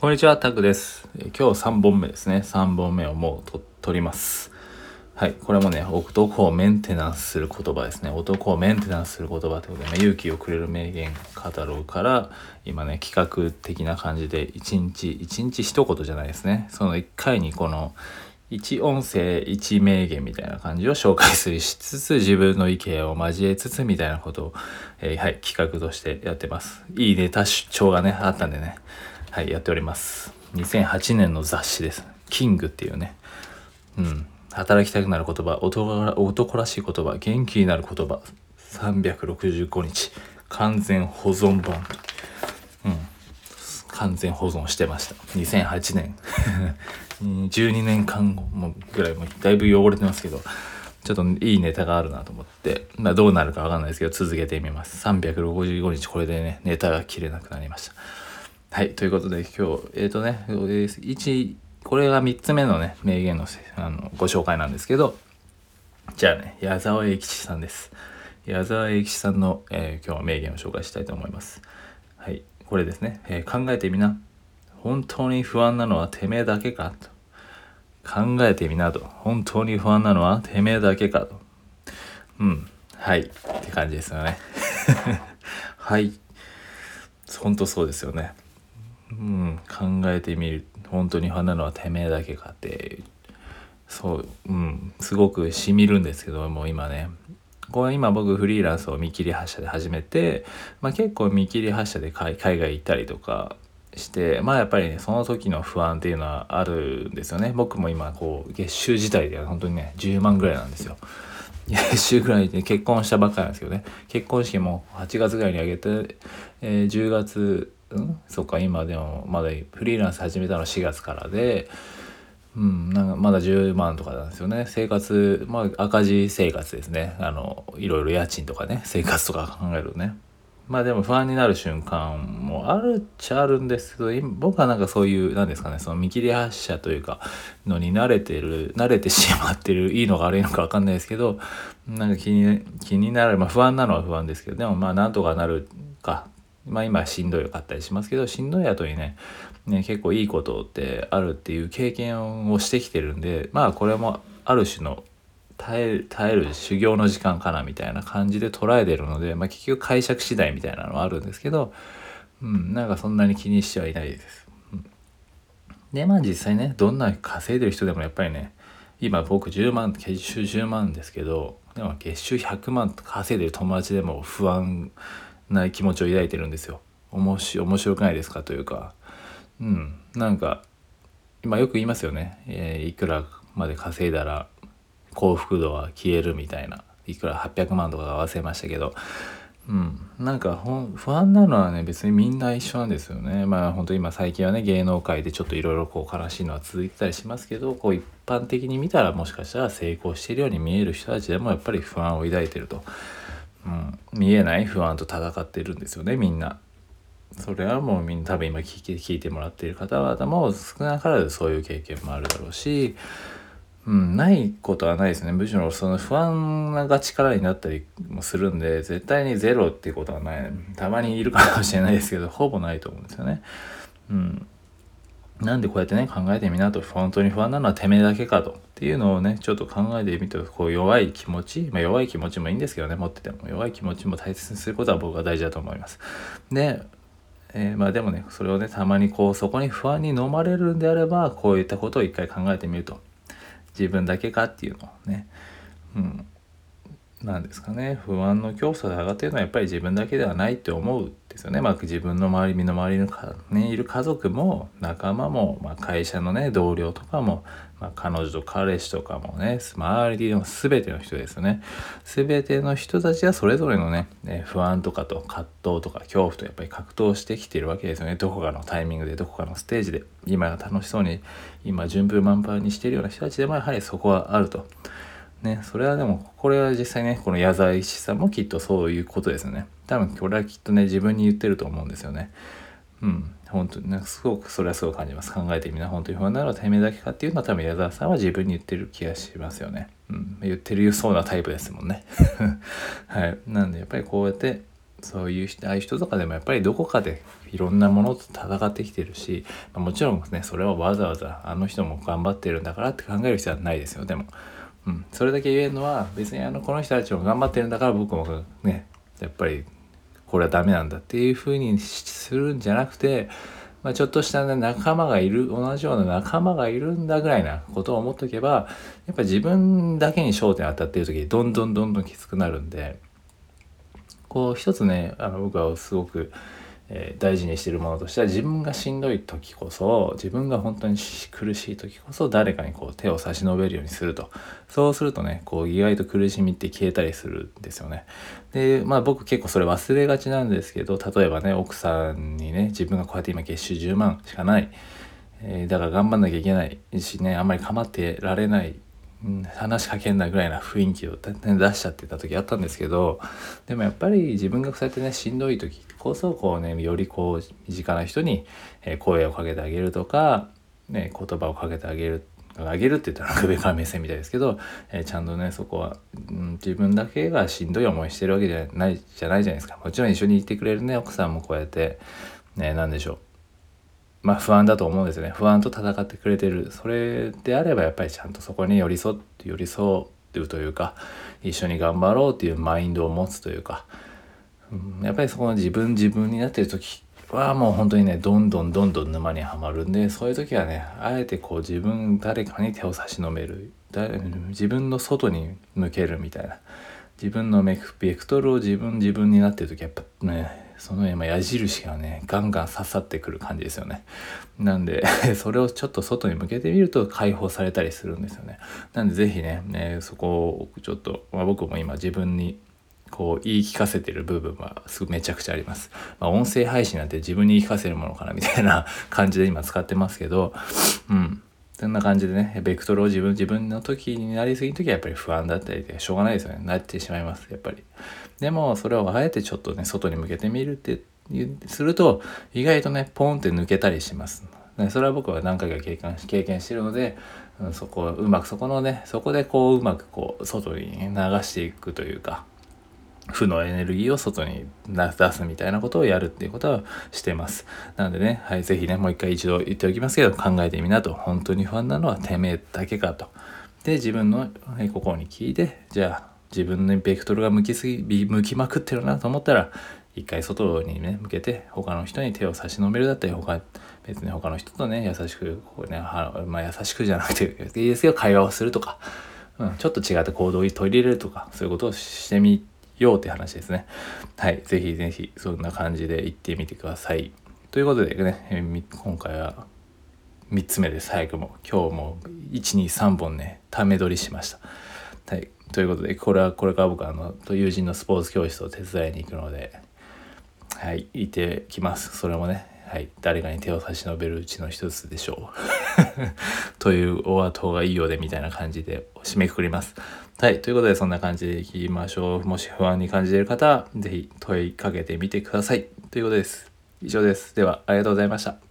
こんにちは、タクです。今日3本目ですね。3本目をもうと取ります。はい。これもね、男をメンテナンスする言葉ですね。男をメンテナンスする言葉ということで、まあ勇気をくれる名言カタログから、今ね、企画的な感じで、1日、1日一言じゃないですね。その1回にこの、1音声1名言みたいな感じを紹介するしつつ自分の意見を交えつつみたいなことを、えーはい企画としてやってますいいネタ主張がねあったんでねはいやっております。2008年の雑誌です。キングっていうね。うん。働きたくなる言葉男らしい言葉元気になる言葉。365日。完全保存版。うん。完全保存してました。2008年。12年間もぐらいもだいぶ汚れてますけど。ちょっといいネタがあるなと思って、まあ、どうなるかわかんないですけど続けてみます。365日。これでねネタが切れなくなりました。はいということで今日えっ、とね1これが3つ目のね名言のあのご紹介なんですけどじゃあね矢沢永吉さんです。矢沢永吉さんの、えー今日は名言を紹介したいと思います。はいこれですね、えー考えてみな。本当に不安なのはてめえだけか？と。考えてみなと。本当に不安なのはてめえだけかと。うんはいって感じですよね。はい。本当そうですよね。うん考えてみる本当に不安なのはてめえだけかってそううんすごくしみるんですけどもう今ね。これ今僕フリーランスを見切り発車で始めて、まあ、結構見切り発車で海海外行ったりとかしてまあやっぱりねその時の不安っていうのはあるんですよね。僕も今こう月収自体では本当にね10万ぐらいなんですよ。月収ぐらいで結婚したばっかりなんですけどね。結婚式も8月ぐらいにあげて、えー10月うん？そっか今でもまだフリーランス始めたの4月からでうん、なんかまだ10万とかなんですよね。生活まあ赤字生活ですね。あのいろいろ家賃とかね生活とか考えるとね。まあでも不安になる瞬間もあるっちゃあるんですけど僕はなんかそういうなんですかねその見切り発車というかのに慣れてる慣れてしまってるいいのか悪いのか分かんないですけどなんか気に気になるまあ不安なのは不安ですけどでもまあなんとかなるかまあ今しんどいかったりしますけどしんどい後にねね結構いいことってあるっていう経験をしてきてるんでまあこれもある種の耐え耐える修行の時間かなみたいな感じで捉えてるので、まあ、結局解釈次第みたいなのはあるんですけど、うん、なんかそんなに気にしてはいないです。でまあ実際ねどんな稼いでる人でもやっぱりね今僕10万月収10万ですけどでも月収100万稼いでる友達でも不安ない気持ちを抱いてるんですよ。面白くないですかというか。うん。なんか今よく言いますよね、えーいくらまで稼いだら幸福度は消えるみたいな。いくら800万とか合わせましたけど。うん。なんか不安なのはね別にみんな一緒なんですよね。まあ本当今最近はね芸能界でちょっといろいろこう悲しいのは続いてたりしますけどこう一般的に見たらもしかしたら成功してるように見える人たちでもやっぱり不安を抱いてると、うん、見えない不安と戦ってるんですよねみんな。それはもうみんな多分今聞いてもらっている方々も少なからずそういう経験もあるだろうし、うん、ないことはないですねむしろその不安が力になったりもするんで絶対にゼロってことはないたまにいるかもしれないですけどほぼないと思うんですよね。うんなんでこうやってね考えてみなと。本当に不安なのはてめえだけかと。っていうのをねちょっと考えてみるとこう弱い気持ち、まあ、弱い気持ちもいいんですけどね。持ってても。弱い気持ちも大切にすることは僕は大事だと思います。でえーまあでもねそれをねたまにこうそこに不安に飲まれるんであればこういったことを一回考えてみると。自分だけかっていうのをね。うん。なんですかね。不安の競争で上がってるのはやっぱり自分だけではないって思う。ですよね、まあ、自分の周り身の回りのか、ね、いる家族も仲間も、まあ、会社のね同僚とかも、まあ、彼女と彼氏とかもね周りの全ての人ですよね。全ての人たちはそれぞれのねね不安とかと葛藤とか恐怖とやっぱり格闘してきているわけですよね。どこかのタイミングでどこかのステージで今が楽しそうに今順風満帆にしているような人たちでもやはりそこはあると。ね、それはでもこれは実際ねこの矢沢石さんもきっとそういうことですよね。多分これはきっとね自分に言ってると思うんですよね。うん。本当になんかすごくそれはすごく感じます。考えてみな本当に不安なのはてめえだけかっていうのは多分矢沢さんは自分に言ってる気がしますよね。うん。言ってるそうなタイプですもんね。はい。なんでやっぱりこうやってそういう人ああいう人とかでもやっぱりどこかでいろんなものと戦ってきてるし、まあ、もちろんねそれはわざわざあの人も頑張ってるんだからって考える必要はないですよ。でも、うん、それだけ言えるのは別にあのこの人たちも頑張ってるんだから僕もねやっぱりこれはダメなんだっていうふうにするんじゃなくてまあ、ちょっとした、ね、仲間がいる同じような仲間がいるんだぐらいなことを思っとけばやっぱ自分だけに焦点当たっている時どんどんどんどんきつくなるんでこう一つねあの僕はすごくえー、大事にしてるものとしては自分がしんどい時こそ自分が本当に苦しい時こそ誰かにこう手を差し伸べるようにすると。そうするとねこう意外と苦しみって消えたりするんですよね。でまあ僕結構それ忘れがちなんですけど例えばね奥さんにね自分がこうやって今月収10万しかない、えー、だから頑張んなきゃいけないしねあんまり構ってられない話しかけんなぐらいな雰囲気を出しちゃってた時あったんですけどでもやっぱり自分がそうやってねしんどい時こそこうねよりこう身近な人に声をかけてあげるとか、ね、言葉をかけてあげるあげるって言ったら上から目線みたいですけど、え、ちゃんとねそこは、うん、自分だけがしんどい思いしてるわけじゃないじゃないじゃないですか。もちろん一緒にいてくれるね奥さんもこうやってね何でしょう。まあ不安だと思うんですよね。不安と戦ってくれてる。それであればやっぱりちゃんとそこに寄り添って寄り添うというか一緒に頑張ろうっていうマインドを持つというか、うん、やっぱりそこの自分自分になってる時はもう本当にねどんどんどんどん沼にはまるんでそういう時はねあえてこう自分誰かに手を差し伸べる。自分の外に向けるみたいな。自分のメベクトルを自分自分になってる時やっぱねその今矢印がねガンガン刺さってくる感じですよねなんで それをちょっと外に向けてみると解放されたりするんですよねなんで是非ねねそこをちょっと、まあ、僕も今自分にこう言い聞かせてる部分はすぐめちゃくちゃあります。まあ、音声配信なんて自分に言い聞かせるものかなみたいな感じで今使ってますけど、うん。そんな感じでね、ベクトルを自分、自分の時になりすぎの時はやっぱり不安だったりでしょうがないですよね。なってしまいます、やっぱり。でも、それをあえてちょっとね、外に向けてみるってすると、意外とね、ポンって抜けたりします。それは僕は何回か経験経験してるので、うん、そこうまくそこのねそこでこううまくこう外に流していくというか負のエネルギーを外に出すみたいなことをやるっていうことはしてます。なのでね、はい、ぜひね、もう一回一度言っておきますけど、考えてみなと。本当に不安なのはてめえだけかと。で、自分の心に聞いて、じゃあ、自分のベクトルが向きすぎ、向きまくってるなと思ったら、一回外にね、向けて、他の人に手を差し伸べるだったり、他、別に他の人とね、優しく、こうね、まあ優しくじゃなくていいですけど、会話をするとか、うん、ちょっと違った行動を取り入れるとか、そういうことをしてみて、よって話ですね。はい。ぜひぜひ、そんな感じで行ってみてください。ということでね、今回は3つ目です。早くも、今日も1、2、3本ね、ため撮りしました。はい。ということで、これは、これから僕あの、友人のスポーツ教室を手伝いに行くので、はい、行ってきます。それもね、はい、誰かに手を差し伸べるうちの一つでしょう。というお後がいいようでみたいな感じで締めくくります。はい。ということで、そんな感じでいきましょう。もし不安に感じている方は、是非問いかけてみてください。ということです。以上です。では、ありがとうございました。